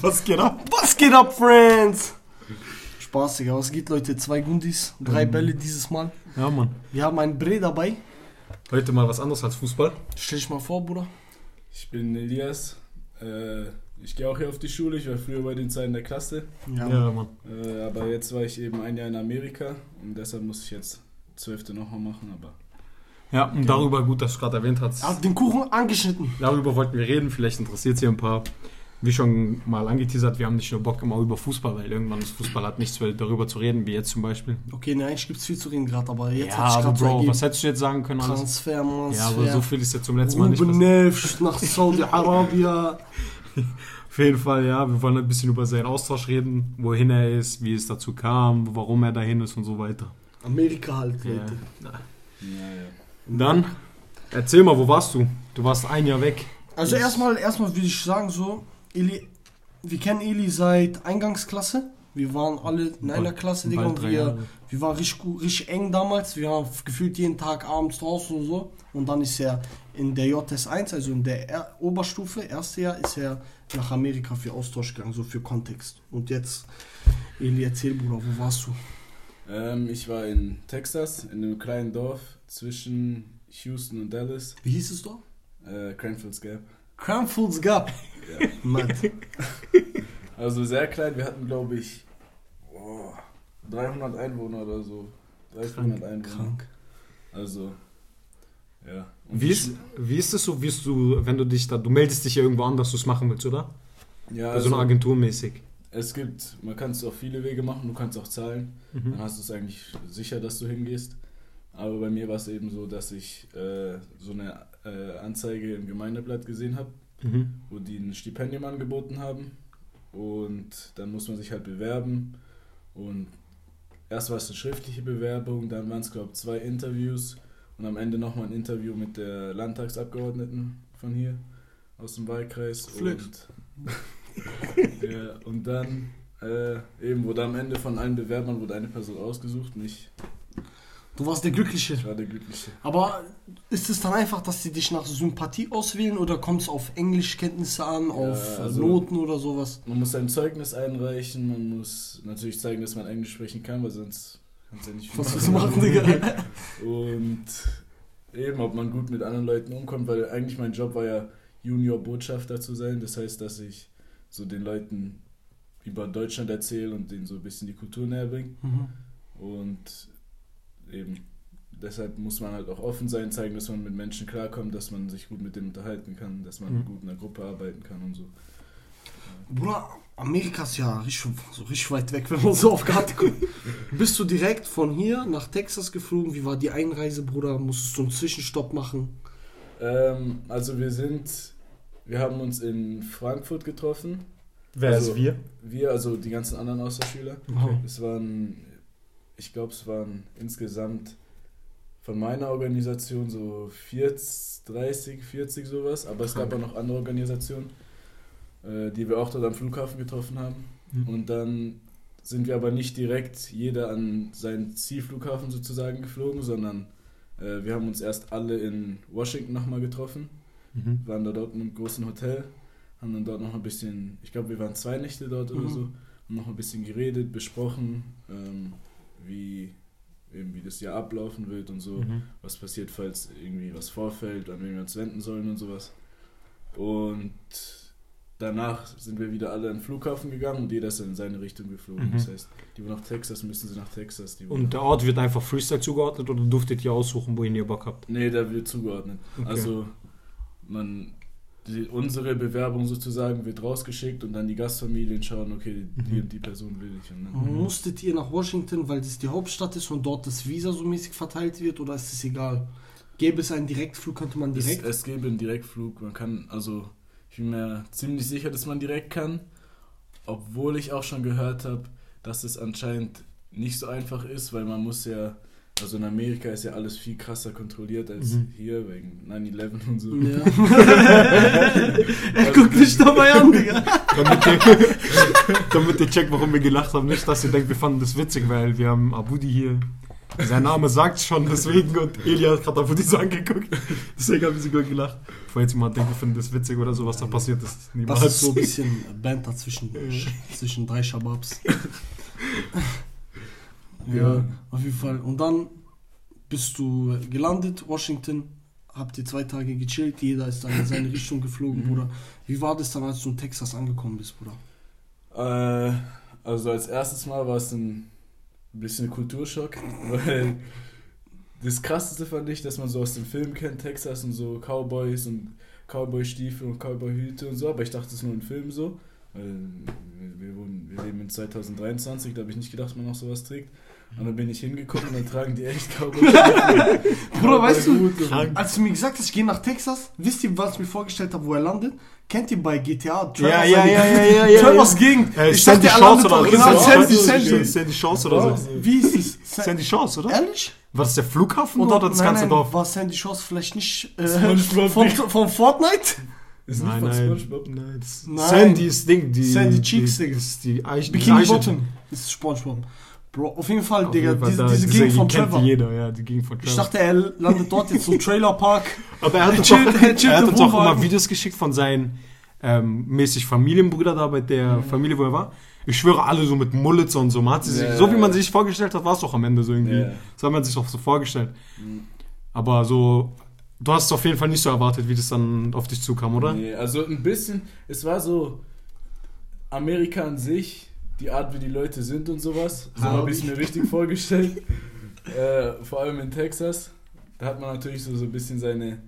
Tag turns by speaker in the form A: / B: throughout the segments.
A: Was geht ab?
B: Was geht ab, Friends? Spaß, Digga. Was geht, Leute? Zwei Gundis, drei
A: Mhm.
B: Bälle dieses Mal.
A: Ja, Mann.
B: Wir haben einen Bre dabei.
A: Heute mal was anderes als Fußball.
B: Stell dich mal vor, Bruder.
C: Ich bin Elias. Äh, ich gehe auch hier auf die Schule. Ich war früher bei den zwei in der Klasse.
B: Ja.
A: Ja, Mann.
C: Äh, aber jetzt war ich eben ein Jahr in Amerika und deshalb muss ich jetzt zwölfte nochmal machen. Aber
A: Ja, und darüber, gut, dass du gerade erwähnt hast.
B: Hat den Kuchen angeschnitten.
A: Darüber wollten wir reden. Vielleicht interessiert es hier ein paar. Wie schon mal angeteasert, wir haben nicht nur Bock immer über Fußball, weil irgendwann ist Fußball hat nichts mehr darüber zu reden, wie jetzt zum Beispiel.
B: Okay, ne, eigentlich gibt's viel zu reden gerade, aber jetzt
A: ja,
B: hat sich gerade so
A: Bro,
B: ergeben.
A: was hättest du jetzt sagen können?
B: Transfer, Transfer.
A: Ja, aber so viel ist ja zum letzten Mal nicht
B: Ruben. Neves nach Saudi-Arabien.
A: Auf jeden Fall, ja, wir wollen ein bisschen über seinen Austausch reden, wohin er ist, wie es dazu kam, warum er dahin ist und so weiter.
B: Amerika halt,
A: Ja.
B: Leute.
C: naja.
A: Dann, erzähl mal, wo warst du? Du warst ein Jahr weg.
B: Also erstmal, erstmal würde ich sagen so, Eli, wir kennen Eli seit Eingangsklasse. Wir waren alle in einer
A: Bald-
B: Klasse, Digga, und wir,
A: Jahre.
B: wir waren richtig, richtig eng damals. Wir waren gefühlt jeden Tag abends draußen und so. Und dann ist er in der JS1, also in der er Oberstufe, erste Jahr, ist er nach Amerika für Austausch gegangen, so für Kontext. Und jetzt, Eli, erzähl, Bruder, wo warst du?
C: Ähm, ich war in Texas, in einem kleinen Dorf zwischen Houston und Dallas.
B: Wie hieß es doch?
C: Äh, Cranfields Gap.
B: Cranfields Gap.
C: Ja.
B: Mad.
C: Also sehr klein. Wir hatten, glaube ich, oh, 300 Einwohner oder so. 300 Einwohner.
B: Krank.
C: Also, ja. Und
A: Wie ist, wie ist es so, wirst du, wenn du dich da, du meldest dich ja irgendwo an, dass du es machen willst, oder?
C: Ja,
A: Also, so eine Agentur mäßig.
C: es gibt, man kann es auf viele Wege machen, du kannst auch zahlen.
A: Mhm.
C: Dann hast du es eigentlich sicher, dass du hingehst. Aber bei mir war es eben so, dass ich äh, so eine äh, Anzeige im Gemeindeblatt gesehen habe,
A: Mhm.
C: wo die ein Stipendium angeboten haben. Und dann muss man sich halt bewerben. Und erst war es eine schriftliche Bewerbung, dann waren es, glaube ich, zwei Interviews und am Ende nochmal ein Interview mit der Landtagsabgeordneten von hier aus dem Wahlkreis. Und, ja, und dann äh, eben wurde am Ende von allen Bewerbern wurde eine Person ausgesucht, nicht
B: Du warst der Glückliche.
C: ich war der Glückliche.
B: Aber ist es dann einfach, dass sie dich nach Sympathie auswählen oder kommt es auf Englischkenntnisse an, auf äh,
C: also-
B: Noten oder sowas?
C: Man muss ein Zeugnis einreichen, man muss natürlich zeigen, dass man Englisch sprechen kann, weil sonst kannst du ja nicht viel
B: Was willst du machen, Digga?
C: Und eben, ob man gut mit anderen Leuten umkommt, weil eigentlich mein Job war ja Junior-Botschafter zu sein. Das heißt, dass ich so den Leuten über Deutschland erzähle und denen so ein bisschen die Kultur näher bringe.
B: Mhm.
C: Und eben, deshalb muss man halt auch offen sein, zeigen, dass man mit Menschen klarkommt, dass man sich gut mit denen unterhalten kann, dass man
A: Mhm.
C: gut in der Gruppe arbeiten kann und so.
B: Bruder, Amerika ist ja richtig, so richtig weit weg, wenn man so auf Karte guckt. Bist du direkt von hier nach Texas geflogen? Wie war die Einreise, Bruder? Musstest du einen Zwischenstopp machen?
C: Ähm, also wir sind, wir haben uns in Frankfurt getroffen.
A: Wer
C: Also-
A: ist wir?
C: Wir, also die ganzen anderen Austauschschüler.
B: Okay.
C: Es waren, ich glaube, es waren insgesamt von meiner Organisation so 40, 30, 40 sowas, aber es gab auch noch andere Organisationen, äh, die wir auch dort am Flughafen getroffen haben.
A: Mhm.
C: Und dann sind wir aber nicht direkt jeder an seinen Zielflughafen sozusagen geflogen, sondern äh, wir haben uns erst alle in Washington nochmal getroffen
A: Mhm.
C: waren da dort in einem großen Hotel, haben dann dort noch ein bisschen, ich glaube, wir waren zwei Nächte dort oder
B: Mhm.
C: so, haben noch ein bisschen geredet, besprochen, ähm, wie, eben wie das Jahr ablaufen wird und so,
A: Mhm.
C: was passiert, falls irgendwie was vorfällt, an wen wir uns wenden sollen und sowas. Und danach sind wir wieder alle an den Flughafen gegangen und jeder ist dann in seine Richtung geflogen.
A: Mhm.
C: Das heißt, die, wo nach Texas, müssen sie nach Texas. Die,
A: Und der Ort wird einfach Freestyle zugeordnet oder durftet ihr aussuchen, wohin ihr Bock habt?
C: Nee, da wird zugeordnet.
A: Okay.
C: Also man die, unsere Bewerbung sozusagen wird rausgeschickt und dann die Gastfamilien schauen, okay, die
A: Mhm.
C: und die Person will ich. Und dann,
B: Musstet ihr nach Washington, weil das die Hauptstadt ist und dort das Visa so mäßig verteilt wird oder ist es egal? Gäbe es einen Direktflug, könnte man
C: es,
B: direkt?
C: es gäbe einen Direktflug, man kann, also ich bin mir ziemlich sicher, dass man direkt kann, obwohl ich auch schon gehört habe, dass es anscheinend nicht so einfach ist, weil man muss ja, also in Amerika ist ja alles viel krasser kontrolliert als
A: Mhm.
C: hier wegen 9-11 und so.
B: Ja. er guckt mich dabei an, Digga.
A: Damit ihr, damit ihr checkt, warum wir gelacht haben. Nicht, dass ihr denkt, wir fanden das witzig, weil wir haben Abudi hier. Sein Name sagt schon, deswegen. Und Elia hat gerade auf die so angeguckt. Deswegen habe ich sogar gelacht. Bevor jetzt jemand denkt, ich finde das witzig oder so, was da passiert ist. Niemals
B: Das ist so ein bisschen Banter zwischen, zwischen drei Shababs. ja, auf jeden Fall. Und dann bist du gelandet, Washington, habt ihr zwei Tage gechillt, jeder ist dann in seine Richtung geflogen, Bruder. Wie war das dann, als du in Texas angekommen bist, Bruder?
C: Äh, also als erstes Mal war es ein bisschen Kulturschock, weil das krasseste fand ich, dass man so aus dem Film kennt, Texas und so Cowboys und Cowboy-Stiefel und Cowboy-Hüte und so, aber ich dachte, es ist nur ein Film so, weil wir, wir, wir leben in 2023, da habe ich nicht gedacht, dass man noch sowas trägt. Und dann bin ich hingekommen und dann tragen die echt cowboy
B: Bruder, weißt du, als du mir gesagt hast, ich gehe nach Texas, wisst ihr, was ich mir vorgestellt habe, wo er landet? Kennt ihr bei GTA
A: Ja, ja, ja, ja, ja, ja.
B: Gegend.
A: Äh,
B: ich
A: Sandy
B: dachte, er
A: Chance
B: landet
A: oder
B: genau,
A: Sandy,
B: Sandy, Sandy.
A: Chance oder so.
B: Wie ist es? Sa-
A: Sandy Chance, oder?
B: Ehrlich?
A: War das der Flughafen oder, das ganze Dorf?
B: War Sandy Chance vielleicht nicht äh, von, von Fortnite?
C: Ist nicht
A: Nein,
C: von
A: nein,
C: SpongeBob.
A: nein, das
B: Nein.
A: Sandy ist Ding, die
B: Sandy Cheeks,
A: die, das ist die Eiche,
B: Bikini Bottom. Ist Spongebob. Bro, auf jeden Fall,
A: Auf
B: Digga,
A: jeden Fall
B: diese,
A: da,
B: diese Gegend von
A: kennt
B: Trevor.
A: jeder, ja, die Gegend von Trevor.
B: Ich dachte, er landet dort jetzt so Trailerpark.
A: Aber er hat uns
B: chillt-
A: auch,
B: er
A: hat uns auch immer Videos geschickt von seinen ähm, mäßig Familienbrüder da bei der
B: Mhm.
A: Familie, wo er war. Ich schwöre, alle so mit Mullets und so. Man sich,
C: Ja,
A: so wie man sich vorgestellt hat, war es doch am Ende so irgendwie.
C: Ja.
A: So hat man sich doch so vorgestellt.
C: Mhm.
A: Aber so, du hast es auf jeden Fall nicht so erwartet, wie das dann auf dich zukam, oder?
C: Nee, also ein bisschen, es war so Amerika an sich, die Art, wie die Leute sind und sowas. So habe ich es mir richtig vorgestellt. Äh, vor allem in Texas. Da hat man natürlich so, so ein bisschen seine,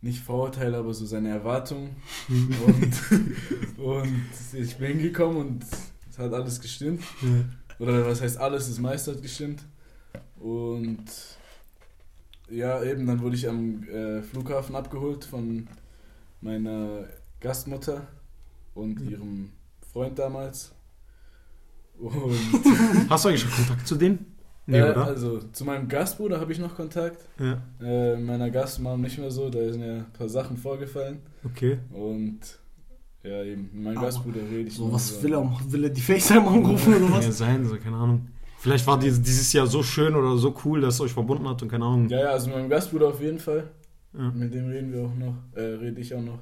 C: nicht Vorurteile, aber so seine Erwartungen. und, und ich bin hingekommen und es hat alles gestimmt. Oder was heißt alles, das meiste hat gestimmt. Und ja, eben, dann wurde ich am äh, Flughafen abgeholt von meiner Gastmutter und ihrem Freund damals. Und
A: Hast du eigentlich schon Kontakt zu denen? Nee,
C: äh,
A: oder?
C: also zu meinem Gastbruder habe ich noch Kontakt.
A: Ja,
C: Äh, meiner Gastmom nicht mehr so, da sind ja ein paar Sachen vorgefallen.
A: okay.
C: Und ja, eben, mit meinem
B: Aber
C: Gastbruder rede ich
B: So, was
C: so.
B: will er machen? Will er die FaceTime anrufen oder
A: Ja,
B: was?
A: sein, so, keine Ahnung. Vielleicht war dieses, dieses Jahr so schön oder so cool, dass es euch verbunden hat und keine Ahnung.
C: Ja, ja, also mit meinem Gastbruder auf jeden Fall.
A: Ja.
C: Mit dem reden wir auch noch, äh, rede ich auch noch.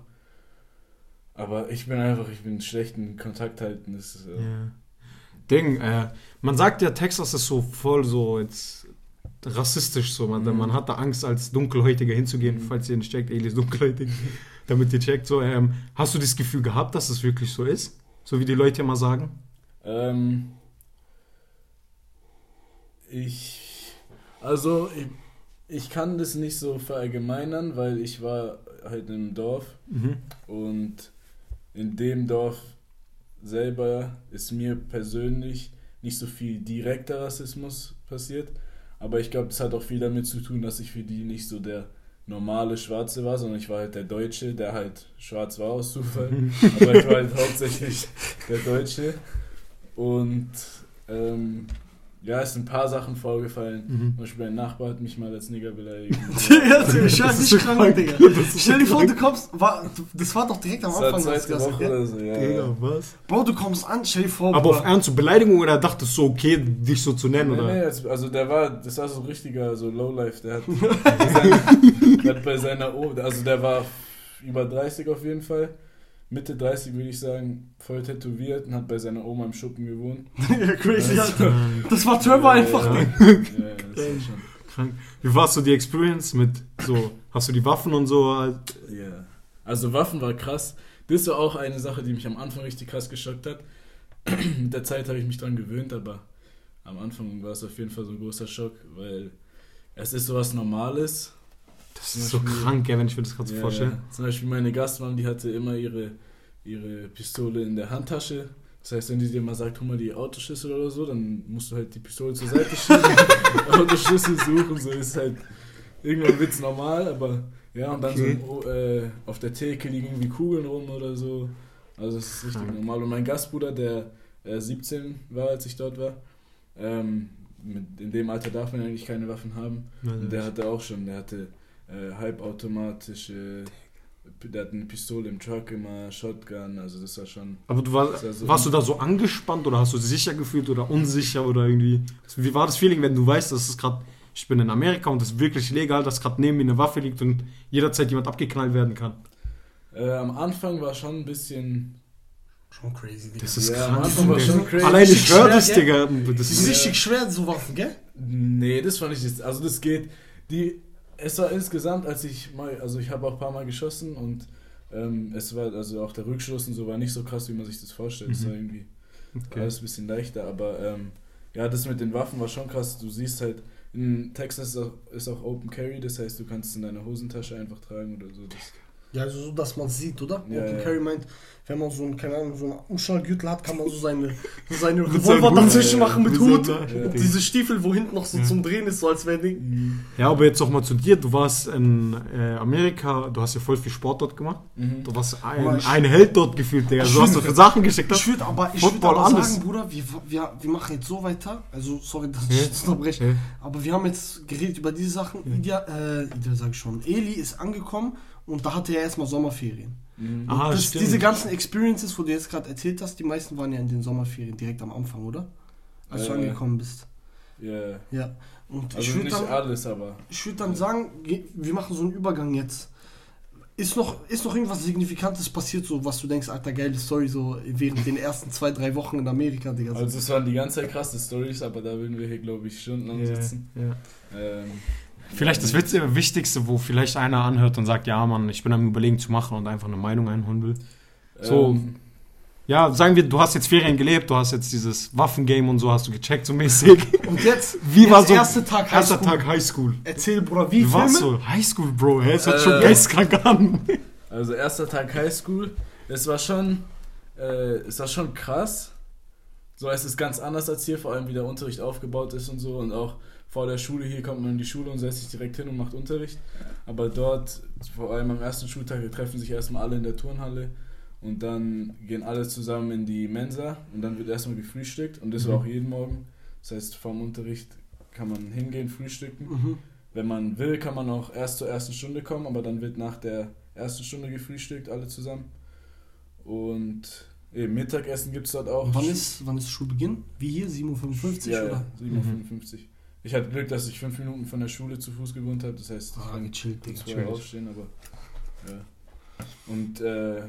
C: Aber ich bin einfach, ich bin schlecht in Kontakt halten. Das ist, äh,
A: Ja. Ding, äh, man sagt ja, Texas ist so voll so jetzt rassistisch so. Man,
C: Mhm.
A: man hat da Angst, als Dunkelhäutiger hinzugehen,
C: Mhm.
A: falls ihr nicht checkt, Eli ist dunkelhäutig, damit ihr checkt. So, ähm, hast du das Gefühl gehabt, dass es wirklich so ist? So wie die Leute immer sagen?
C: Ähm, ich, also ich, ich kann das nicht so verallgemeinern, weil ich war halt im Dorf
A: Mhm.
C: und in dem Dorf selber ist mir persönlich nicht so viel direkter Rassismus passiert, aber ich glaube, das hat auch viel damit zu tun, dass ich für die nicht so der normale Schwarze war, sondern ich war halt der Deutsche, der halt schwarz war aus Zufall. Aber ich war halt hauptsächlich der Deutsche. Und ähm, ja, es sind ein paar Sachen vorgefallen.
A: Mhm.
C: Zum Beispiel ein Nachbar hat mich mal als Nigger beleidigt.
B: Ja, das ist
A: Das ist
B: nicht krank,
A: krank.
B: Digga.
A: Das ist
B: Stell dir vor, du kommst, war, das war doch direkt am
C: Das war
B: Anfang.
C: zweite
B: das,
C: Woche oder so, ja.
A: Digga, was?
B: Bro, du kommst an, stell dir vor,
A: Aber auf ernste Beleidigung oder dachtest du so, okay, dich so zu nennen?
C: Nee,
A: oder?
C: nee, also- also der war, das war so ein richtiger so Lowlife, der hat, bei seiner, der hat bei seiner Oma, also der war über 30 auf jeden Fall, Mitte 30 würde ich sagen, voll tätowiert und hat bei seiner Oma im Schuppen gewohnt.
B: Ja, crazy,
C: Also,
B: Alter. Das war Trevor einfach,
C: ja,
B: Digga.
C: ja, ja, das schon.
A: Krank. Wie war so die Experience mit so, hast du die Waffen und so? halt?
C: Ja. Also Waffen war krass. Das war auch eine Sache, die mich am Anfang richtig krass geschockt hat. Mit der Zeit habe ich mich dran gewöhnt, aber am Anfang war es auf jeden Fall so ein großer Schock, weil es ist sowas Normales.
A: Das ist so
C: Beispiel-
A: krank, gell, wenn ich mir das gerade so
C: Ja,
A: vorstelle.
C: ja. Zum Beispiel meine Gastmam, die hatte immer ihre, ihre Pistole in der Handtasche. Das heißt, wenn die dir mal sagt, hol mal die Autoschlüssel oder so, dann musst du halt die Pistole zur Seite schieben, Autoschlüssel suchen, so ist halt, irgendwann wird's normal, aber ja, und dann
A: Okay.
C: so äh, auf der Theke liegen irgendwie Kugeln rum oder so. Also es ist richtig
A: Krank.
C: normal. Und mein Gastbruder, der äh, 17 war, als ich dort war, ähm, mit, in dem Alter darf man eigentlich keine Waffen haben. Und der hatte auch schon, der hatte äh, halbautomatische, der hat eine Pistole im Truck immer, Shotgun, also das war schon.
A: Aber du war,
C: war so-
A: warst du da so angespannt oder hast du dich sicher gefühlt oder unsicher oder irgendwie? Wie war das Feeling, wenn du weißt, dass es gerade ich bin in Amerika und es ist wirklich legal, dass gerade neben mir eine Waffe liegt und jederzeit jemand abgeknallt werden kann.
C: Äh, am Anfang war schon ein bisschen.
B: Schon crazy, Digga.
A: Das ist
C: Ja, am
A: krank.
C: Anfang war
A: Digga.
C: schon crazy.
A: Allein ich höre das,
B: gell?
A: Digga.
B: Das ist richtig schwer, so Waffen, gell?
C: Nee, das fand ich jetzt. Also, das geht. Die, es war insgesamt, als ich mal. Also, ich habe auch ein paar Mal geschossen und ähm, es war. Also, auch der Rückschuss und so war nicht so krass, wie man sich das vorstellt. Es
A: Mhm.
C: war irgendwie
A: okay.
C: alles ein bisschen leichter, aber ähm, ja, das mit den Waffen war schon krass. Du siehst halt, in Texas ist auch, ist auch Open Carry, das heißt, du kannst es in deiner Hosentasche einfach tragen oder so. Das,
B: Ja, also so, dass man sieht, oder?
C: Ja,
B: Open
C: ja.
B: Carry meint, wenn man so einen, keine Ahnung, so einen Umschlaggürtel hat, kann man so seine, seine Revolver dazwischen machen mit Hut.
C: ja.
B: Und diese Stiefel, wo hinten noch so
A: Ja.
B: zum Drehen ist, so als wäre Ding.
A: Ja, aber jetzt auch mal zu dir. Du warst in äh, Amerika, du hast ja voll viel Sport dort gemacht.
C: Mhm.
A: Du warst ein, ein Held dort gefühlt, Digga.
B: Ich
A: Du hast so für Sachen geschickt.
B: Ich würde aber, ich würd aber
A: alles.
B: sagen, Bruder, wir, wir, wir machen jetzt so weiter. Also, sorry, dass
A: Ja.
B: ich jetzt unterbreche.
A: Ja.
B: Aber wir haben jetzt geredet über diese Sachen. Idia, äh, Idia sag ich schon. Eli ist angekommen und da hatte er erstmal Sommerferien.
C: Mhm.
A: Ah,
B: das, diese ganzen Experiences, wo du jetzt gerade erzählt hast, die meisten waren ja in den Sommerferien direkt am Anfang, oder? Als du
C: Äh,
B: angekommen bist.
C: Ja,
B: Ja. Und ich
C: also
B: würde
C: nicht
B: dann,
C: alles, aber.
B: ich würd dann sagen, ge- wir machen so einen Übergang jetzt. Ist noch, ist noch irgendwas Signifikantes passiert, so was du denkst, alter, geile Story, so während den ersten zwei, drei Wochen in Amerika, Digga. so.
C: Also, es waren die ganze Zeit krasse Stories, aber da würden wir hier, glaube ich, stundenlang
A: Ja,
C: sitzen.
A: ja.
C: Ähm,
A: Vielleicht das Witzige, Wichtigste, wo vielleicht einer anhört und sagt, ja Mann, ich bin am überlegen zu machen und einfach eine Meinung einholen will. So,
C: ähm,
A: Ja, sagen wir, du hast jetzt Ferien gelebt, du hast jetzt dieses Waffengame und so hast du gecheckt, so mäßig.
B: Und jetzt,
A: Wie
B: jetzt
A: war so
B: erster Tag
A: erster
B: Highschool.
A: Tag Highschool?
B: Erzähl, Bruder, wie
A: Wie war's so? Highschool, Bro, hä? Es hört
C: Äh,
A: schon geistkrank an.
C: Also erster Tag Highschool, es war schon, äh, es war schon krass. So, es ist ganz anders als hier, vor allem wie der Unterricht aufgebaut ist und so. Und auch vor der Schule, hier kommt man in die Schule und setzt sich direkt hin und macht Unterricht. Aber dort, vor allem am ersten Schultag, treffen sich erstmal alle in der Turnhalle und dann gehen alle zusammen in die Mensa und dann wird erstmal gefrühstückt und das war
A: Mhm.
C: auch jeden Morgen. Das heißt, vorm Unterricht kann man hingehen, frühstücken.
B: Mhm.
C: Wenn man will, kann man auch erst zur ersten Stunde kommen, aber dann wird nach der ersten Stunde gefrühstückt, alle zusammen. Und eben Mittagessen gibt es dort auch.
B: Wann ist, wann ist Schulbeginn? Wie hier, 7.55 Uhr,
C: ja, ja, 7.55 Ich hatte Glück, dass ich fünf Minuten von der Schule zu Fuß gewohnt habe, das heißt, ich
B: Ah,
C: kann
B: gechillt,
C: kurz vorher aufstehen, aber ja. Und äh,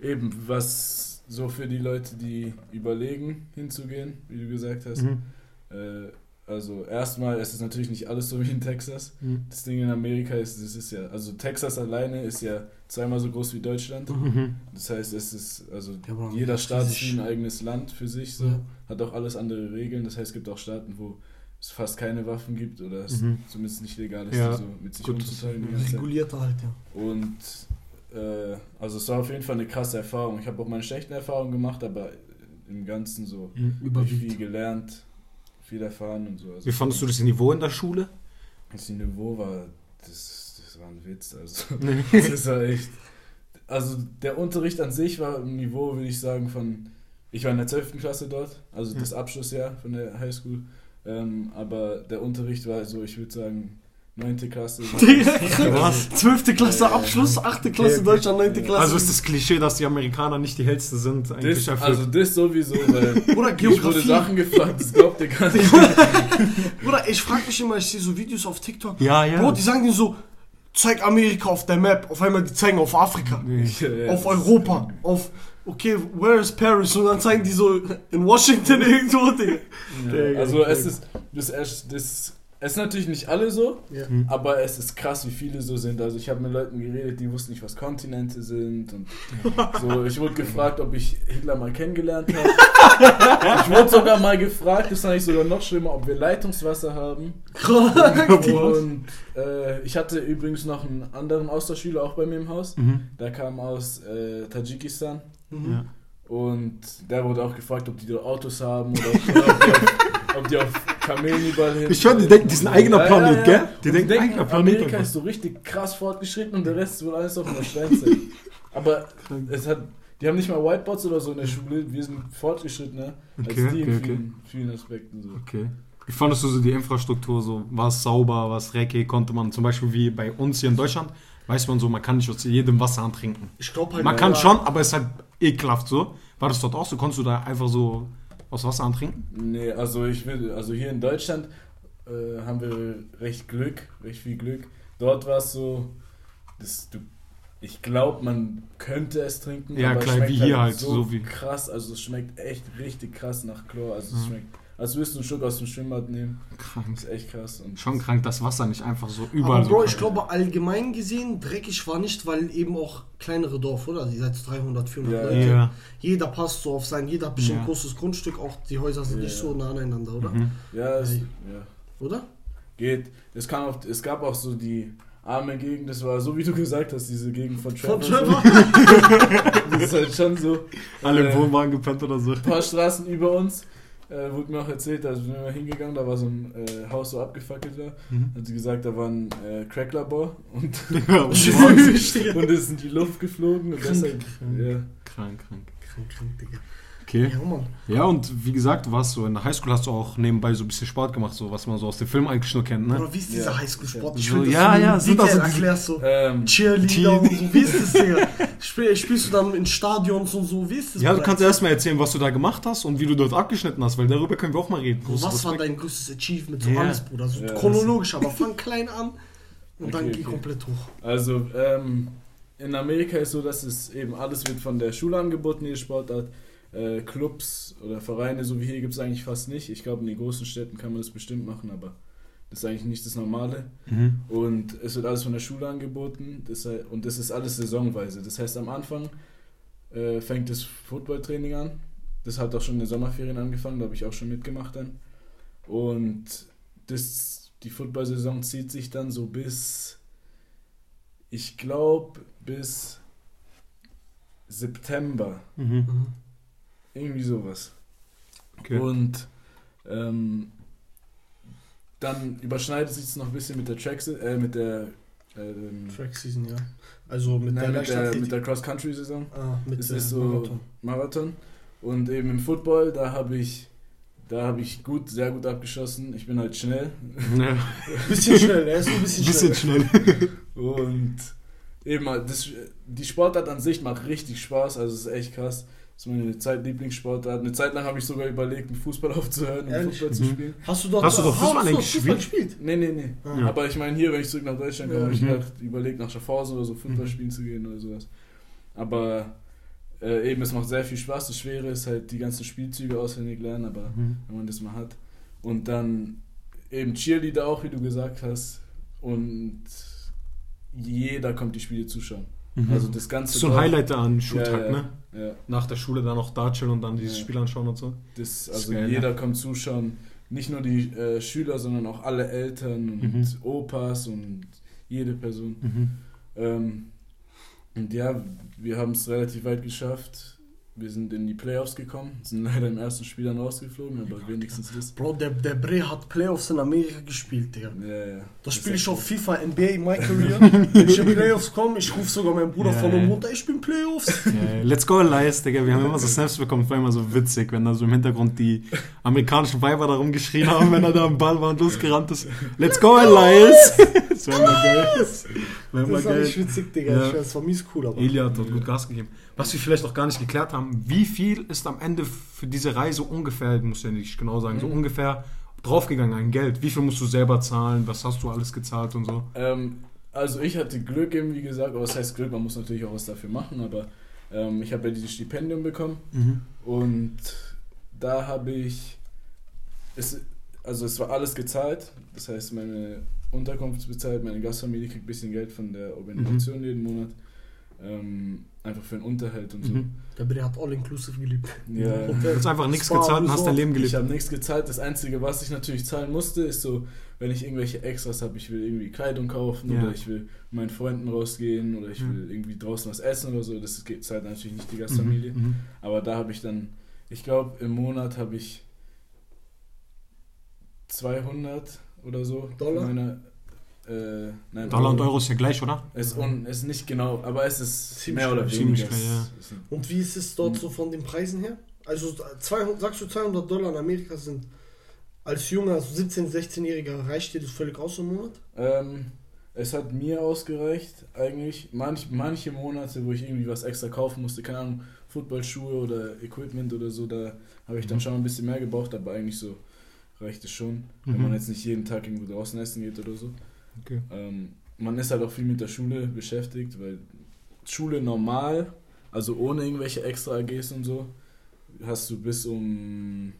C: eben, was so für die Leute, die überlegen, hinzugehen, wie du gesagt hast,
A: Mhm.
C: äh, also erstmal, es ist natürlich nicht alles so wie in Texas.
A: Mhm.
C: Das Ding in Amerika ist, das ist ja, also Texas alleine ist ja zweimal so groß wie Deutschland.
A: Mhm.
C: Das heißt, es ist, also
B: Ja, Bro,
C: jeder Staat
B: ist
C: wie ein eigenes Land für sich, so,
B: Ja.
C: hat auch alles andere Regeln. Das heißt, es gibt auch Staaten, wo es fast keine Waffen gibt oder es
A: Mhm.
C: zumindest nicht legal ist,
A: Ja,
C: so mit sich
A: gut,
C: umzuteilen.
B: Regulierter halt, ja.
C: Und äh, also es war auf jeden Fall eine krasse Erfahrung. Ich habe auch meine schlechten Erfahrungen gemacht, aber im Ganzen so
A: Mhm.
C: viel gelernt, viel erfahren und so. Also
A: Wie fandest du das Niveau in der Schule?
C: Das Niveau war, das, das war ein Witz. Also, das war echt. Also, der Unterricht an sich war im Niveau, würde ich sagen, von. Ich war in der 12. Klasse dort, also
A: Ja.
C: das Abschlussjahr von der Highschool. Ähm, aber der Unterricht war so, ich würde sagen, 9. Klasse.
A: Was?
B: 12. Klasse. Abschluss, 8. Klasse. Deutschland, 9.
C: Ja.
B: Klasse.
A: Also ist das Klischee, dass die Amerikaner nicht die hellsten sind, eigentlich
C: Das, also, das sowieso, weil
B: Oder
C: ich wurde
B: Geografie.
C: Sachen gefragt, das glaubt ihr gar nicht.
B: Bruder, ich frag mich immer, ich sehe so Videos auf TikTok.
A: ja, ja.
B: Bro, die sagen dir so, zeig Amerika auf der Map. Auf einmal die zeigen auf Afrika.
C: Ja, ja,
B: auf Europa. Auf, okay, where is Paris? Und dann zeigen die so in Washington irgendwo, Digga.
C: Ja, also, es ist. Das, das, das, es sind natürlich nicht alle so,
B: Ja.
C: Aber es ist krass, wie viele so sind. Also ich habe mit Leuten geredet, die wussten nicht, was Kontinente sind. Und so, ich wurde gefragt, ob ich Hitler mal kennengelernt habe. ich wurde sogar mal gefragt, das fand ich sogar noch schlimmer, ob wir Leitungswasser haben. Und äh, ich hatte übrigens noch einen anderen Austauschschüler auch bei mir im Haus.
A: Mhm.
C: Der kam aus äh, Tadschikistan.
B: Mhm.
A: Ja.
C: Und der wurde auch gefragt, ob die da Autos haben oder ob, oder ob, die, ob die auf Kamelen überall hin.
A: Ich höre, die denken, die sind ein eigener Planet, gell? Die
C: Die
A: denken,
C: denken,
A: eigener Planet.
C: Amerika ist so richtig krass fortgeschritten und der Rest ist wohl alles auf der Steinzeit. Aber es hat, die haben nicht mal Whiteboards oder so in der Schule. Wir sind fortgeschrittener als
A: Okay,
C: die in
A: okay, okay.
C: vielen, vielen Aspekten. So.
A: Okay. Wie fandest du so die Infrastruktur? So, war es sauber, war es dreckig? Konnte man zum Beispiel wie bei uns hier in Deutschland, weiß man so, man kann nicht aus jedem Wasserhahn trinken.
B: Ich glaube halt,
A: Man
B: ja,
A: kann
B: ja.
A: schon, aber es ist halt ekelhaft so. War das dort auch so? Konntest du da einfach so aus Wasserhahn trinken?
C: Nee, also ich will, also hier in Deutschland, äh, haben wir recht Glück, recht viel Glück. Dort war es so, dass du, ich glaube, man könnte es trinken.
A: Ja,
C: aber es
A: klar,
C: schmeckt
A: wie hier halt,
C: so,
A: so wie-
C: krass. Also es schmeckt echt richtig krass nach Chlor. Also es
A: Mhm.
C: schmeckt, als würdest du einen Schluck aus dem Schwimmbad nehmen.
A: Krank.
C: Das ist echt krass. Und
A: Schon krank, dass Wasser nicht einfach so überall
B: Aber Bro,
A: so
B: ich glaube allgemein gesehen, dreckig war nicht, weil eben auch kleinere Dorf, oder? Die seid 300, 400
C: Ja,
B: Leute.
A: Ja.
B: Jeder passt so auf sein, jeder hat bestimmt
A: Ja.
B: ein großes Grundstück, auch die Häuser sind
C: Ja,
B: nicht
C: ja.
B: so nah aneinander, oder?
A: Mhm.
C: ja, es, ja,
B: Oder?
C: geht. Es, kam auch, es gab auch so die arme Gegend, das war so wie du gesagt hast, diese Gegend von
B: Von
C: Trevor.
B: Trevor?
C: Das ist halt schon so.
A: Alle im
C: Äh,
A: Wohnwagen gepennt oder so.
C: ein paar Straßen über uns. Äh, wurde mir auch erzählt, da sind wir hingegangen, da war so ein äh, Haus so abgefackelt da.
A: Mhm.
C: Hat sie gesagt, da war ein äh, Cracklabor und,
A: Ja, und
C: und ist in die Luft geflogen und deshalb. Ja.
A: krank, krank.
B: Krank, krank, Digga.
A: Okay.
B: Ja, Mann.
A: Ja, und wie gesagt, du warst so in der Highschool hast du auch nebenbei so ein bisschen Sport gemacht, so was man so aus dem Film eigentlich nur kennt, ne?
B: Oder wie ist dieser
C: Ja.
B: Highschool-Sport? Ich
A: So, ja,
B: du
A: ja, sind also diese-
B: erklärst so.
C: Ähm,
B: Cheerleader und so, wie ist das, Digga? Spiel, spielst du dann in Stadions und so, wie ist das?
A: Ja, du kannst erstmal erzählen, was du da gemacht hast und wie du dort abgeschnitten hast, weil darüber können wir auch mal reden.
B: Bro,
A: Großes
B: was war dein größtes Achievement? So
A: Ja.
B: alles, Bruder. So
C: Ja,
B: chronologisch, aber fang klein an und dann
C: Okay,
B: geh
C: okay.
B: komplett hoch.
C: Also, ähm, in Amerika ist so, dass es eben alles wird von der Schule angeboten, jede Sportart. Äh, Clubs oder Vereine, so wie hier, gibt es eigentlich fast nicht. Ich glaube, in den großen Städten kann man das bestimmt machen, aber das ist eigentlich nicht das Normale.
A: Mhm.
C: Und es wird alles von der Schule angeboten das, und das ist alles saisonweise. Das heißt, am Anfang äh, fängt das Footballtraining an. Das hat auch schon in den Sommerferien angefangen, da habe ich auch schon mitgemacht dann. Und das, die Football-Saison zieht sich dann so bis, ich glaube, bis September.
A: Mhm.
C: Irgendwie sowas.
A: Okay.
C: Und ähm, dann überschneidet sich es noch ein bisschen mit der Track, äh, mit der, ähm,
B: Track Season, ja. Also mit
C: nein,
B: der
C: mit der, mit der Cross-Country-Saison.
B: ah, mit
C: Es
B: der
C: ist so
B: Marathon.
C: Marathon. Und eben im Football, da habe ich, da habe ich gut, sehr gut abgeschossen. Ich bin halt schnell.
A: Ja.
B: Bisschen schnell, er ist ein bisschen,
A: Bisschen
B: schnell.
A: schnell.
C: Und eben, das, die Sportart an sich macht richtig Spaß, also es ist echt krass. Das ist meine Zeitlieblingssportart. Eine Zeit lang habe ich sogar überlegt, mit Fußball aufzuhören und
B: Ehrlich?
C: Fußball zu
A: Mhm.
C: spielen.
B: Hast du dort,
A: Hast du dort Fußball
B: hast du
A: eigentlich
B: Fußball gespielt?
C: Nee, nee, nee.
B: Ah.
A: Ja.
C: Aber ich meine, hier, wenn ich zurück nach Deutschland komme,
B: Ja.
C: habe ich
A: Mhm.
C: gedacht, überlegt, nach Schaffhausen oder so Fußball
A: Mhm.
C: spielen zu gehen oder sowas. Aber äh, eben, es macht sehr viel Spaß. Das Schwere ist halt die ganzen Spielzüge auswendig lernen, aber
A: Mhm.
C: wenn man das mal hat. Und dann eben Cheerleader auch, wie du gesagt hast. Und jeder kommt die Spiele zuschauen.
A: Mhm.
C: Also das
A: Das
C: ganze
A: ist so ein
C: Dorf-
A: Highlight da an Schultag,
C: ja,
A: ne?
C: ja.
A: Nach der Schule dann noch da chillen und dann dieses
C: Ja.
A: Spiel anschauen und so.
C: Das, also
A: geil,
C: jeder kommt zuschauen. Nicht nur die äh, Schüler, sondern auch alle Eltern und
A: Mhm.
C: Opas und jede Person.
A: Mhm.
C: Ähm, und ja, wir haben es relativ weit geschafft. Wir sind in die Playoffs gekommen, sind leider im ersten Spiel dann rausgeflogen, aber wenigstens das.
B: Bro, der, der Bre hat Playoffs in Amerika gespielt, Digga.
C: Ja, ja.
B: Das spiele ich auf FIFA, NBA, my career. Wenn ich in Playoffs komme, ich rufe sogar meinen Bruder
A: Ja,
B: von
A: ja.
B: und runter, ich bin Playoffs.
A: Ja, let's go, Elias, Digga. Wir haben immer so Snaps bekommen, es war immer so witzig, wenn da so im Hintergrund die amerikanischen Weiber da rumgeschrien haben, wenn er da am Ball war und losgerannt ist. Let's go, Elias! Das war immer geil. Das war
B: Das nicht witzig, Digga.
A: Ja.
B: Ich das war mies cool, aber.
A: Elia hat dort gut Gas gegeben. Was wir vielleicht noch gar nicht geklärt haben, wie viel ist am Ende für diese Reise ungefähr, ich muss ja nicht genau sagen, so
C: Mhm.
A: ungefähr draufgegangen an Geld? Wie viel musst du selber zahlen? Was hast du alles gezahlt und so?
C: Ähm, also ich hatte Glück eben, wie gesagt, aber was heißt Glück, man muss natürlich auch was dafür machen, aber ähm, ich habe ja dieses Stipendium bekommen und da habe ich, es, also es war alles gezahlt, das heißt meine Unterkunft bezahlt, meine Gastfamilie kriegt ein bisschen Geld von der Organisation jeden Monat, ähm, einfach für den Unterhalt und so.
A: Mhm.
B: Der Bre hat all-inclusive geliebt.
C: Ja.
A: Du hast einfach nichts gezahlt und hast dein. Leben
C: Ich
A: gelebt.
C: habe nichts gezahlt. Das Einzige, was ich natürlich zahlen musste, ist so, wenn ich irgendwelche Extras habe, ich will irgendwie Kleidung kaufen
A: Ja.
C: oder ich will mit meinen Freunden rausgehen oder ich
A: Mhm.
C: will irgendwie draußen was essen oder so. Das geht- zahlt natürlich nicht die Gastfamilie.
A: Mhm.
C: Aber da habe ich dann, ich glaube, im Monat habe ich 200 oder so.
B: Dollar?
C: von Meiner, äh, nein,
A: Dollar und Euro ist ja gleich, oder?
C: Es un, ist nicht genau, aber es ist
B: Ziemlich
C: mehr oder weniger.
A: Ziemlich gleich, ja.
C: Ist-
B: Und wie ist es dort
C: Mhm.
B: so von den Preisen her? Also 200, sagst du 200 Dollar in Amerika sind als junger, also 17-, 16-Jähriger reicht dir das völlig aus im Monat?
C: Ähm, es hat mir ausgereicht, eigentlich. Manch, manche Monate, wo ich irgendwie was extra kaufen musste, keine Ahnung, Footballschuhe oder Equipment oder so, da habe ich dann
A: Mhm.
C: schon ein bisschen mehr gebraucht, aber eigentlich so reicht es schon, wenn
A: Mhm.
C: man jetzt nicht jeden Tag irgendwo draußen essen geht oder so.
A: Okay.
C: Ähm, man ist halt auch viel mit der Schule beschäftigt, weil Schule normal, also ohne irgendwelche extra AGs und so, hast du bis um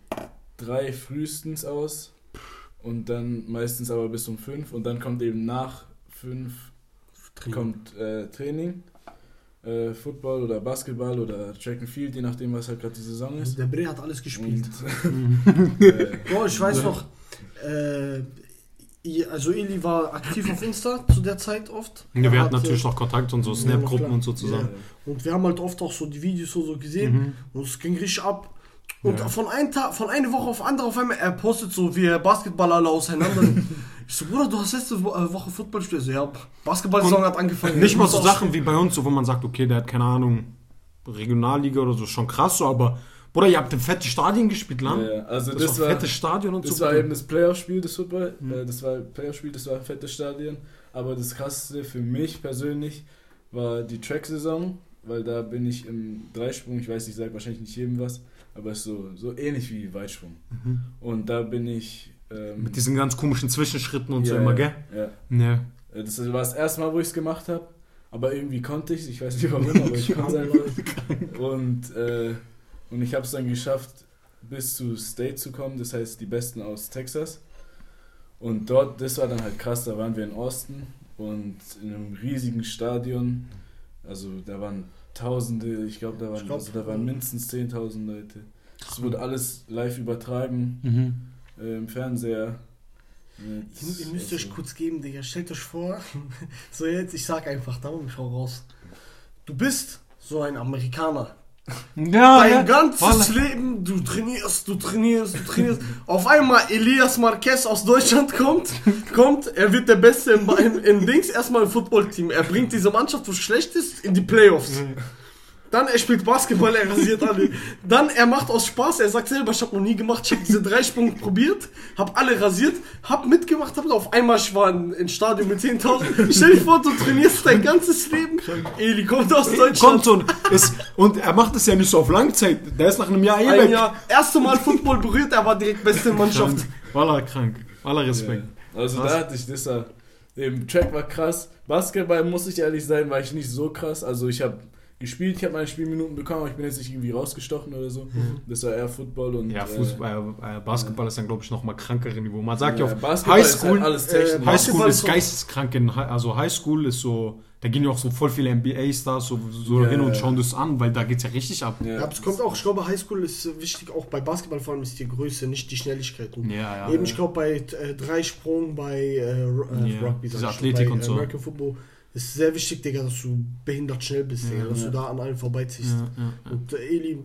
C: drei frühestens aus und dann meistens aber bis um fünf und dann kommt eben nach fünf kommt äh, Training, äh, Football oder Basketball oder Track and Field, je nachdem was halt gerade die Saison ist.
B: Der Bre hat alles gespielt.
C: Und, äh,
B: Bro, ich weiß noch, äh, I- also Eli war aktiv auf Insta zu der Zeit oft.
A: Ja, wir
B: Er
A: hatten
B: hat,
A: natürlich
B: äh,
A: noch Kontakt und so,
B: Ja,
A: Snap-Gruppen und so
C: ja,
A: zusammen.
B: Und wir haben halt oft auch so die Videos so, so gesehen
A: Mhm.
B: und es ging richtig ab. Und
A: Ja.
B: von einem Tag, von einer Woche auf andere auf einmal, er postet so, wie er Basketball alle auseinander. ich so, Bruder, du hast letzte äh, Woche Football gespielt. So, ja, Basketball-Saison hat angefangen.
A: Nicht mal so Sachen wie bei uns, so, wo man sagt, okay, der hat keine Ahnung, Regionalliga oder so, schon krass so, aber Bruder, ihr habt im fetten Stadion gespielt, Land.
C: ja, also
A: Das,
C: das,
A: war fettes Stadion und
C: das
A: so.
C: war eben das Playoff-Spiel des Football.
A: Mhm.
C: Das war Playoff-Spiel, das war ein fettes Stadion. Aber das krasseste für mich persönlich war die Track-Saison, weil da bin ich im Dreisprung, ich weiß, ich sage wahrscheinlich nicht jedem was, aber es ist so, so ähnlich wie Weitsprung.
A: Mhm.
C: Und da bin ich. Ähm,
A: Mit diesen ganz komischen Zwischenschritten und so
C: ja,
A: immer,
C: ja,
A: gell?
C: Ja.
A: Ne.
C: Äh, Das war das erste Mal, wo ich es gemacht habe. Aber irgendwie konnte ich es. Ich weiß nicht warum, aber ich konnte es einfach. Und, äh, und ich habe es dann geschafft, bis zu State zu kommen. Das heißt, die Besten aus Texas. Und dort, das war dann halt krass. Da waren wir in Austin und in einem riesigen Stadion. Also da waren Tausende, ich glaube, da, waren,
B: glaub,
C: also, da waren mindestens 10.000 Leute. Es wurde alles live übertragen
A: Mhm.
C: Äh, im Fernseher. Mit,
B: Ihr, ihr müsst euch kurz geben, Digga. Stellt euch vor, so jetzt, ich sag einfach, da und schau raus. Du bist so ein Amerikaner.
A: Ja,
B: Dein
A: ja.
B: ganzes
A: Voila.
B: Leben, du trainierst, du trainierst, du trainierst. Auf einmal Elias Marquez aus Deutschland kommt, kommt, er wird der Beste im, im, im Dings, erstmal im Footballteam. Er bringt diese Mannschaft, wo schlecht ist, in die Playoffs. Dann er spielt Basketball, er rasiert alle. Dann er macht aus Spaß, er sagt selber, ich habe noch nie gemacht, ich habe diese drei Sprünge probiert, hab alle rasiert, hab mitgemacht, hab auf einmal ich war in, in Stadion mit 10.000. Stell dir vor, du trainierst dein ganzes Leben. Eli kommt aus Deutschland.
A: Kommt und, ist, und er macht es ja nicht so auf Langzeit. Der ist nach einem Jahr eh
B: Ein
A: weg.
B: Jahr, erste Mal Football berührt, er war direkt beste Mannschaft.
A: Krank. Voila, krank. Voila, Respekt.
C: Ja. Also
A: Krass.
C: da hatte ich das da. Eben Track war krass. Basketball muss ich ehrlich sein, war ich nicht so krass. Also ich habe gespielt, ich habe meine Spielminuten bekommen, aber ich bin jetzt nicht irgendwie rausgestochen oder so. Das war eher Football und
A: Ja,
C: äh,
A: Fußball, äh, Basketball ist dann, glaube ich, noch mal krankere Niveau. Man sagt ja,
C: ja,
A: auf
C: Basketball ist
A: Highschool,
C: halt alles
B: äh,
A: Highschool ist
B: ist
A: geisteskrank. In, also Highschool ist so, da gehen ja auch so voll viele NBA-Stars so, so
C: Ja,
A: hin und
C: ja.
A: schauen das an, weil da geht's ja richtig ab.
B: Ja, aber es kommt auch, ich glaube, Highschool ist äh, wichtig, auch bei Basketball vor allem ist die Größe, nicht die Schnelligkeit. Und
A: Ja, ja.
B: Eben, ich glaube, bei äh, Dreisprung, bei äh, Ru- äh,
A: Ja,
B: Rugby,
A: diese Athletik
B: bei
A: und so.
B: American Football ist sehr wichtig, Digga, dass du behindert schnell bist, Digga,
A: Ja.
B: dass
C: Ja.
B: du da an allen vorbeiziehst. Und äh, Eli,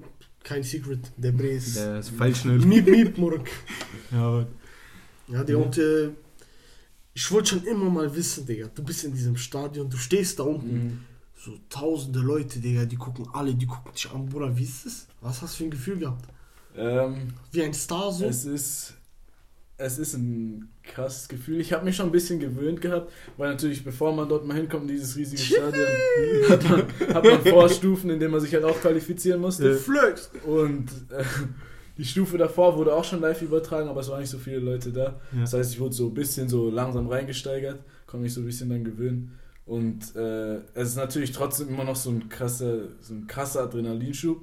B: kein Secret, der Bre ist
A: Der ist feilschnell.
B: Miep, Miep, Murk.
A: Ja,
B: Ja, Digga, und äh, ich wollte schon immer mal wissen, Digga, du bist in diesem Stadion, du stehst da unten,
C: Mhm.
B: so tausende Leute, Digga, die gucken alle, die gucken dich an, Bruder, wie ist das? Was hast du für ein Gefühl gehabt?
C: Ähm,
B: Wie ein Star so?
C: es ist es ist ein krasses Gefühl. Ich habe mich schon ein bisschen gewöhnt gehabt, weil natürlich, bevor man dort mal hinkommt, in dieses riesige Stadion, hat man, hat man Vorstufen, in denen man sich halt auch qualifizieren musste.
B: Flex.
C: Und äh, die Stufe davor wurde auch schon live übertragen, aber es waren nicht so viele Leute da.
A: ja.
C: Das heißt, ich wurde so ein bisschen so langsam reingesteigert, konnte mich so ein bisschen dann gewöhnen. Und äh, es ist natürlich trotzdem immer noch so ein krasser, so ein krasser Adrenalinschub.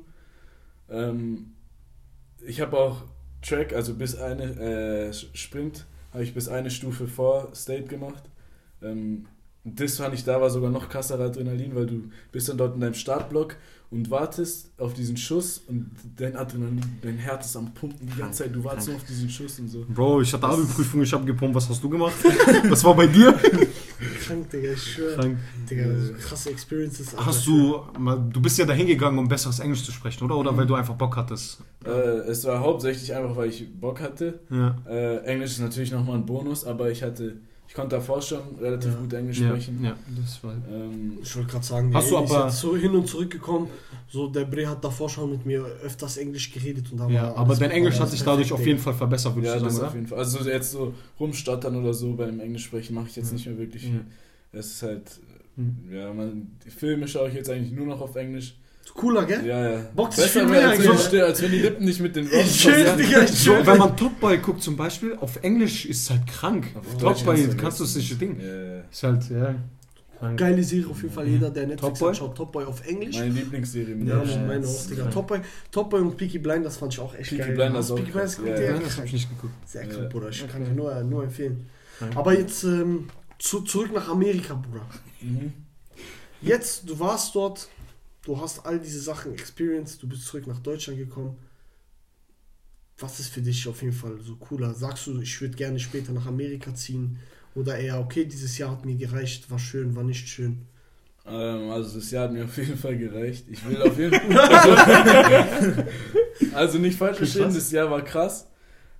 C: Ähm, ich habe auch Track, also bis eine äh, Sprint, habe ich bis eine Stufe vor State gemacht. Ähm, das fand ich da war sogar noch krasser Adrenalin, weil du bist dann dort in deinem Startblock und wartest auf diesen Schuss und dein Adrenalin, dein Herz ist am Pumpen die ganze Zeit, du wartest nur auf diesen Schuss und so.
A: Bro, ich hatte Abi-Prüfung, ich habe gepumpt. Was hast du gemacht? Was war bei dir?
B: Krank, Digga, ich schwöre.
A: Krank.
B: Digga, krasse Experiences. Alter.
A: Hast du, du bist ja dahin gegangen, um besseres Englisch zu sprechen, oder? Oder weil du einfach Bock hattest?
C: Äh, es war hauptsächlich einfach, weil ich Bock hatte.
A: Ja.
C: Äh, Englisch ist natürlich nochmal ein Bonus, aber ich hatte, ich konnte davor schon relativ
B: Ja.
C: gut Englisch
A: Ja,
C: sprechen.
A: ja, das war.
C: Ähm,
B: Ich wollte gerade sagen,
A: Hast du aber-
B: ist so hin und zurück gekommen. So, der Bre hat davor schon mit mir öfters Englisch geredet und da
A: Ja,
B: war
A: aber dein Englisch hat sich dadurch auf jeden. Fall verbessert, würde
C: ja,
A: ich
C: das
A: sagen,
C: auf
A: oder?
C: jeden Fall. Also jetzt so rumstottern oder so beim Englisch sprechen mache ich jetzt
A: Ja.
C: nicht mehr wirklich. Es ist halt,
A: Mhm.
C: ja, man, die Filme schaue ich jetzt eigentlich nur noch auf Englisch.
B: Ist cooler, gell?
C: Ja, ja.
B: Sich
C: Besser
B: viel mehr,
C: als, wenn die- als wenn die Lippen nicht mit den Worten
B: Ich. Digga, ich
A: So,
B: chill.
A: wenn man Top Boy guckt zum Beispiel, auf Englisch ist es halt krank.
C: Auf
A: Top
C: Deutsch
A: Boy
C: kannst du
A: kannst du es nicht Ding.
C: Ja, ja.
A: Ist halt, ja. krank.
B: Geile Serie auf jeden Fall. Jeder, der Netflix
A: Top Boy?
B: hat, schaut Top Boy auf Englisch.
C: Meine Lieblingsserie mit
B: Ja. Mann, meine
C: Das
B: auch,
C: ist
B: Digga. Top Boy, Top Boy und Peaky Blinders fand ich auch echt
C: Peaky
B: geil.
C: Blinders
B: Peaky Blinders
C: ja,
B: Ja,
A: das hab ich nicht geguckt.
B: Sehr
C: Ja.
B: krank, Bruder. Ich kann ich nur, nur empfehlen.
A: Danke.
B: Aber jetzt ähm, zu, zurück nach Amerika, Bruder.
C: Mhm.
B: Jetzt, du warst dort, du hast all diese Sachen experienced, du bist zurück nach Deutschland gekommen. Was ist für dich auf jeden Fall so cooler? Sagst du, ich würde gerne später nach Amerika ziehen? Oder eher, okay, dieses Jahr hat mir gereicht, war schön, war nicht schön?
C: Ähm, also das Jahr hat mir auf jeden Fall gereicht. Ich will auf jeden Fall. also nicht falsch verstehen, das Jahr war krass.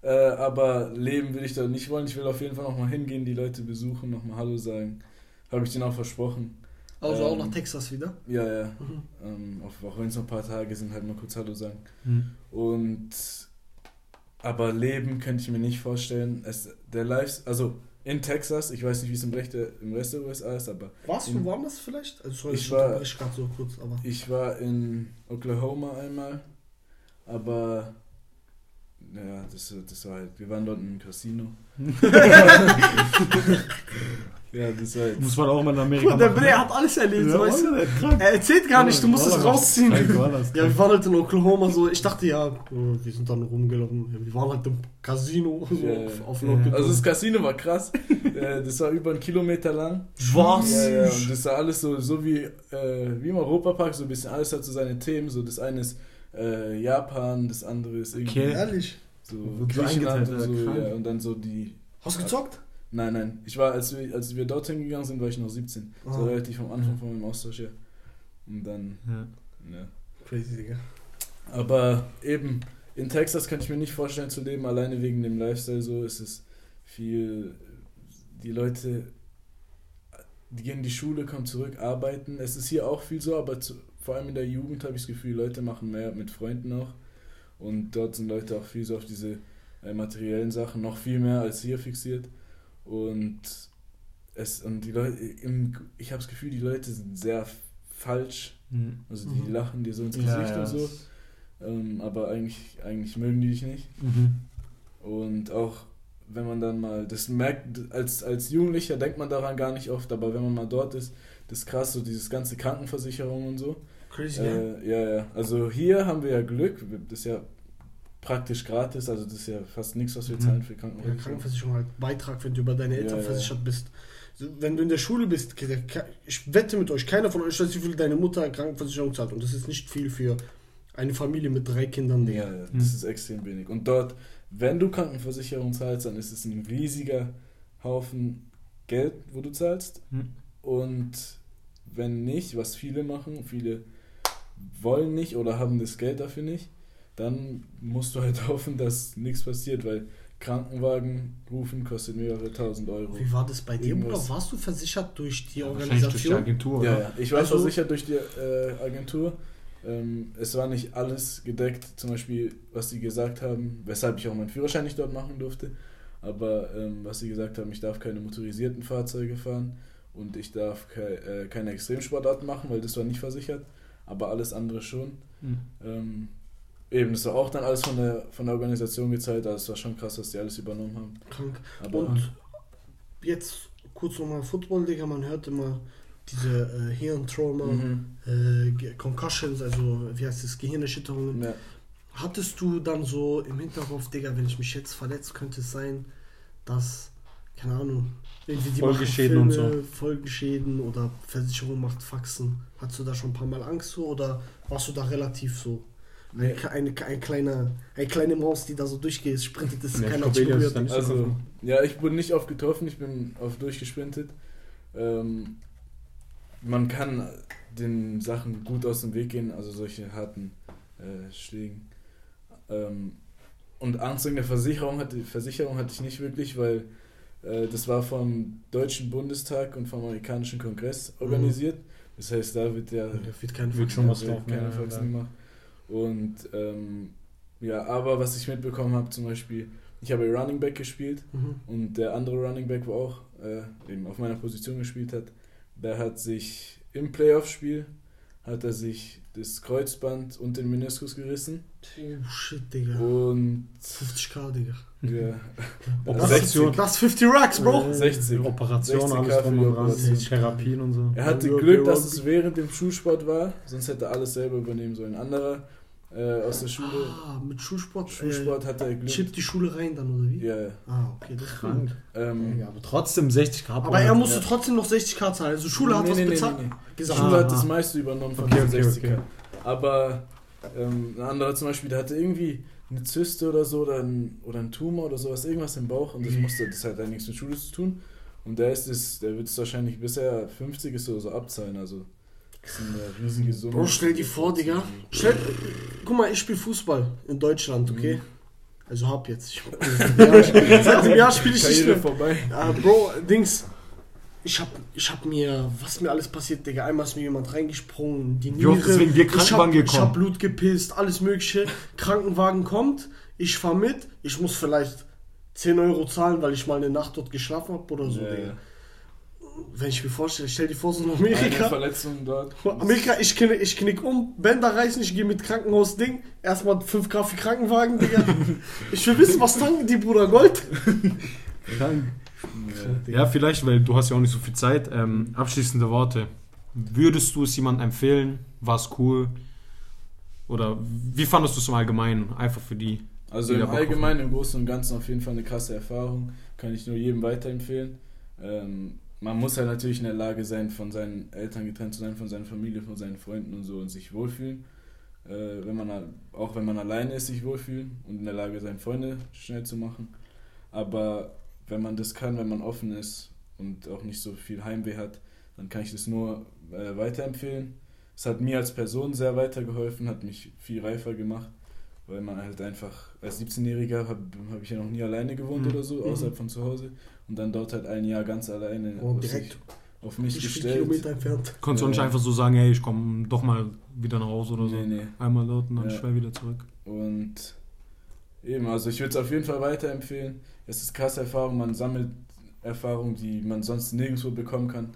C: Äh, aber leben will ich da nicht wollen. Ich will auf jeden Fall nochmal hingehen, die Leute besuchen, nochmal Hallo sagen. Habe ich denen auch versprochen.
B: Also auch
C: Ähm,
B: nach Texas wieder?
C: Ja, ja.
B: Mhm.
C: Ähm, auch auch wenn es noch ein paar Tage sind, halt mal kurz Hallo sagen.
A: Hm.
C: Und aber leben könnte ich mir nicht vorstellen. Es, der Live, also in Texas, ich weiß nicht, wie es im, Rest der- im Rest der USA ist, aber
B: Warst du
C: In-
B: woanders vielleicht? Also sorry,
C: Ich
B: ich
C: war-
B: unterbreche gerade so kurz, aber.
C: ich war in Oklahoma einmal, aber ja, das, das war halt, wir waren dort im Casino. ja, das war halt,
A: Muss man auch mal in Amerika
B: der
A: machen.
B: Bre hat alles erlebt,
A: Ja,
B: weißt du?
A: Krank.
B: Er erzählt gar nicht, du musst es rausziehen.
A: war das.
B: Ja, wir waren halt in Oklahoma so. Ich dachte ja, oh, wir sind dann rumgelaufen. Wir waren halt im Casino so
C: Ja,
B: auf, auf
A: Ja.
C: Also das Casino war krass. Äh, das war über einen Kilometer lang.
B: Was?
C: Ja, ja, und das war alles so, so wie, äh, wie im Europapark, so ein bisschen, alles hat so seine Themen. So das eine ist äh, Japan, das andere ist irgendwie
A: Okay.
B: Ehrlich?
C: so Griechenland und so,
A: ja,
C: und dann so die.
B: Hast du gezockt?
C: Nein, nein. Ich war, als wir, als wir dorthin gegangen sind, war ich noch 17.
B: Ah.
C: So relativ am Anfang von meinem Austausch her. Und dann,
A: Ja.
C: ja.
B: Crazy, Digga.
C: Aber eben, in Texas kann ich mir nicht vorstellen zu leben, alleine wegen dem Lifestyle so. Es ist viel, die Leute, die gehen in die Schule, kommen zurück, arbeiten. Es ist hier auch viel so, aber zu, vor allem in der Jugend habe ich das Gefühl, Leute machen mehr mit Freunden auch. Und dort sind Leute auch viel so auf diese äh, materiellen Sachen, noch viel mehr als hier fixiert. Und es, und die Leute, im, ich habe das Gefühl, die Leute sind sehr falsch.
A: Hm.
C: Also die
B: Mhm.
C: lachen dir so ins Gesicht
A: ja,
C: und so. Ähm, aber eigentlich, eigentlich mögen die dich nicht.
A: Mhm.
C: Und auch wenn man dann mal, das merkt, als, als Jugendlicher denkt man daran gar nicht oft, aber wenn man mal dort ist, das ist krass, so dieses ganze Krankenversicherung und so.
B: Crazy, gell?
C: Äh, ja, ja. Also hier haben wir ja Glück, das ist ja praktisch gratis, also das ist ja fast nichts, was wir
A: Mhm.
C: zahlen für
B: Ja,
C: Krankenversicherung.
B: Krankenversicherung halt Beitrag, wenn du über deine Eltern
C: Ja,
B: versichert bist. Wenn du in der Schule bist, ich wette mit euch, keiner von euch weiß, wie viel deine Mutter Krankenversicherung zahlt. Und das ist nicht viel für eine Familie mit drei Kindern.
C: Ja, ja, das
A: Mhm.
C: ist extrem wenig. Und dort, wenn du Krankenversicherung zahlst, dann ist es ein riesiger Haufen Geld, wo du zahlst.
A: Mhm.
C: Und wenn nicht, was viele machen, viele wollen nicht oder haben das Geld dafür nicht, dann musst du halt hoffen, dass nichts passiert, weil Krankenwagen rufen kostet mehrere tausend Euro.
B: Wie war das bei dir,
C: Irgendwas.
B: Bruder? Warst du versichert durch die
A: Wahrscheinlich durch die
B: Organisation?
A: Agentur,
C: Ja,
A: oder?
C: ja, ich war
B: Also-
C: versichert durch die äh, Agentur. Ähm, es war nicht alles gedeckt, zum Beispiel, was sie gesagt haben, weshalb ich auch meinen Führerschein nicht dort machen durfte. Aber ähm, was sie gesagt haben, ich darf keine motorisierten Fahrzeuge fahren und ich darf kei äh, keine Extremsportarten machen, weil das war nicht versichert, aber alles andere schon.
A: Hm.
C: Ähm, eben, das war auch dann alles von der, von der Organisation gezahlt, also es war schon krass, dass die alles übernommen haben.
B: Krank.
C: Aber
B: Und jetzt kurz nochmal Football, Digga. Man hört immer diese äh, Hirntrauma,
C: Mhm.
B: äh, Concussions, also wie heißt das, Gehirnerschütterungen.
C: ja.
B: Hattest du dann so im Hinterkopf, Digga, wenn ich mich jetzt verletze, könnte es sein, dass, keine Ahnung, irgendwie die
A: Folgeschäden
B: machen
A: und
B: Filme, Folgeschäden oder Versicherung macht Faxen. Hattest du da schon ein paar Mal Angst so oder warst du da relativ so? Eine, eine, ein kleiner, eine kleine Maus, die da so durchgeht, sprintet, ist
A: Ja,
B: keiner hat berührt.
C: Also, ja, ich bin nicht oft getroffen, ich bin oft durchgesprintet. Ähm, man kann den Sachen gut aus dem Weg gehen, also solche harten äh, Schlägen. Ähm, und Angst wegen der Versicherung hatte, Versicherung hatte ich nicht wirklich, weil äh, das war vom Deutschen Bundestag und vom amerikanischen Kongress organisiert. Das heißt, da wird ja
B: Da wird kein
A: Wird schon was laufen,
C: keine
A: ja,
C: Faxen
A: ja.
C: gemacht. Und ähm, ja, aber was ich mitbekommen habe, zum Beispiel, ich habe Running Back gespielt
B: Mhm.
C: und der andere Running Back, wo auch äh, eben auf meiner Position gespielt hat, der hat sich im Playoff-Spiel hat er sich das Kreuzband und den Meniskus gerissen.
B: Oh shit, Digga.
C: Und
B: 50k, Digga.
C: ja,
A: Operation.
B: Das 50 Racks, Bro.
C: 60.
A: Operation,
C: 60
A: alles drum und dran. Therapien und so.
C: Er hatte Glück, dass es während dem Schulsport war, sonst hätte er alles selber übernehmen sollen. Ein anderer äh, aus der Schule,
B: Ah, mit Schulsport.
C: Schulsport hat er
B: Äh,
C: Glück.
B: chippt die Schule rein dann, oder wie?
C: Ja, ja.
B: Ah, okay, das ist
A: Krank.
C: Ähm,
A: Ja, aber trotzdem 60 Grad.
B: Aber er musste
C: Ja.
B: trotzdem noch 60k zahlen. Also Schule hat
C: nee,
B: was
C: nee,
B: bezahlt.
C: nee, nee.
B: Gesagt.
C: Schule hat
A: Ah.
C: das meiste übernommen von
A: Okay,
C: den
A: okay,
C: 60
A: okay.
C: Aber ähm, ein anderer zum Beispiel, der hatte irgendwie eine Zyste oder so oder ein, oder ein Tumor oder sowas, irgendwas im Bauch und das
B: Mhm.
C: musste, das hat eigentlich nichts mit Schule zu tun. Und der ist es, der wird es wahrscheinlich bis er 50 ist oder so abzahlen. Also das ist eine.
B: Bro, stell dir vor, Digga. Stell, guck mal, ich spiele Fußball in Deutschland, okay?
C: Mhm.
B: Also hab jetzt. Ich, seit dem Jahr spiele ich nicht mehr.
C: vorbei.
B: Ah, Bro, Dings. Ich hab, ich hab mir, was mir alles passiert, Digga. Einmal ist mir jemand reingesprungen, die
A: Wie oft ist wegen dir
B: ich hab,
A: Krankenwagen
B: ich
A: gekommen?
B: hab Blut gepisst, alles mögliche. Krankenwagen kommt, ich fahr mit, ich muss vielleicht 10 Euro zahlen, weil ich mal eine Nacht dort geschlafen hab oder so,
C: Ja,
B: Digga. Wenn ich mir vorstelle, stell dir vor, so in
C: Eine
B: Amerika.
C: Verletzung dort.
B: Amerika, ich knick, ich knick um, Bänder reißen, ich gehe mit Krankenhaus-Ding. Erstmal 5K für Krankenwagen, Digga. ich will wissen, was tanken die, Bruder Gold?
C: Ja.
A: Ja, vielleicht, weil du hast ja auch nicht so viel Zeit. Ähm, abschließende Worte. Würdest du es jemandem empfehlen? War es cool? Oder wie fandest du es im Allgemeinen? Einfach für die.
C: Also
A: die
C: im Allgemeinen, im Großen und Ganzen auf jeden Fall eine krasse Erfahrung. Kann ich nur jedem weiterempfehlen. Ähm, man muss halt natürlich in der Lage sein, von seinen Eltern getrennt zu sein, von seiner Familie, von seinen Freunden und so und sich wohlfühlen. Äh, wenn man, auch wenn man alleine ist, sich wohlfühlen und in der Lage sein, Freunde schnell zu machen. Aber wenn man das kann, wenn man offen ist und auch nicht so viel Heimweh hat, dann kann ich das nur äh, weiterempfehlen. Es hat mir als Person sehr weitergeholfen, hat mich viel reifer gemacht, weil man halt einfach als 17-Jähriger habe hab ich ja noch nie alleine gewohnt
A: Mhm.
C: oder so, außerhalb von zu Hause und dann dort halt ein Jahr ganz alleine
B: Oh,
C: auf,
B: direkt
C: auf mich gestellt.
B: Kilometer entfernt.
A: Konntest du auch nicht
C: Ja.
A: einfach so sagen, hey, ich komme doch mal wieder nach Hause oder so.
C: Nee, nee.
A: Einmal dort und dann
C: Ja.
A: schwer wieder zurück.
C: Und eben, also ich würde es auf jeden Fall weiterempfehlen. Es ist krasse Erfahrung, man sammelt Erfahrungen, die man sonst nirgendwo bekommen kann.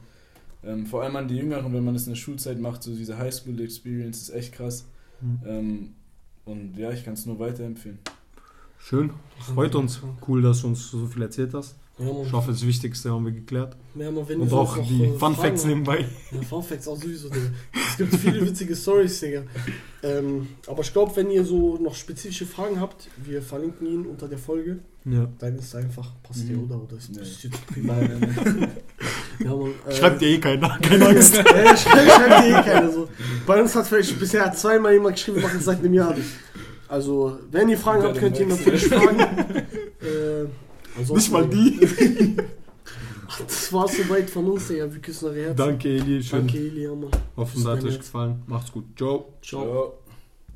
C: Ähm, vor allem an die Jüngeren, wenn man es in der Schulzeit macht, so diese Highschool-Experience ist echt krass.
A: Mhm.
C: Ähm, und ja, ich kann es nur weiterempfehlen.
A: Schön. Freut uns. Cool, dass du uns so viel erzählt hast.
B: Ja,
A: Ich hoffe, das Wichtigste haben wir geklärt.
B: ja, man, wenn
A: Und auch
B: noch,
A: die
B: äh,
A: Fun Facts nebenbei.
B: Ja, Fun Facts auch sowieso, Digga. Es gibt viele witzige Stories, Digga. Ähm, aber ich glaube, wenn ihr so noch spezifische Fragen habt, wir verlinken ihn unter der Folge.
A: Ja.
B: Dann ist einfach, passt
C: Mhm.
B: oder? Oder ist
C: Nee.
B: ist jetzt privat? Ja, man, äh,
A: Schreibt dir eh keiner. Keine Angst.
B: Ja, schreibt schreibt dir eh keiner so. Bei uns hat vielleicht bisher zweimal jemand geschrieben, wir machen es seit einem Jahr. Also, wenn ihr Fragen habt, könnt ihr natürlich fragen. Ansonsten-
A: Nicht mal die.
B: Das war soweit von uns, Digga. Wir küssen eure Herzen.
A: Danke, Eli. Schön.
B: Danke, Eli, Mann.
A: Hoffen, es hat euch gefallen. Macht's gut. Ciao.
B: Ciao.
C: Ciao.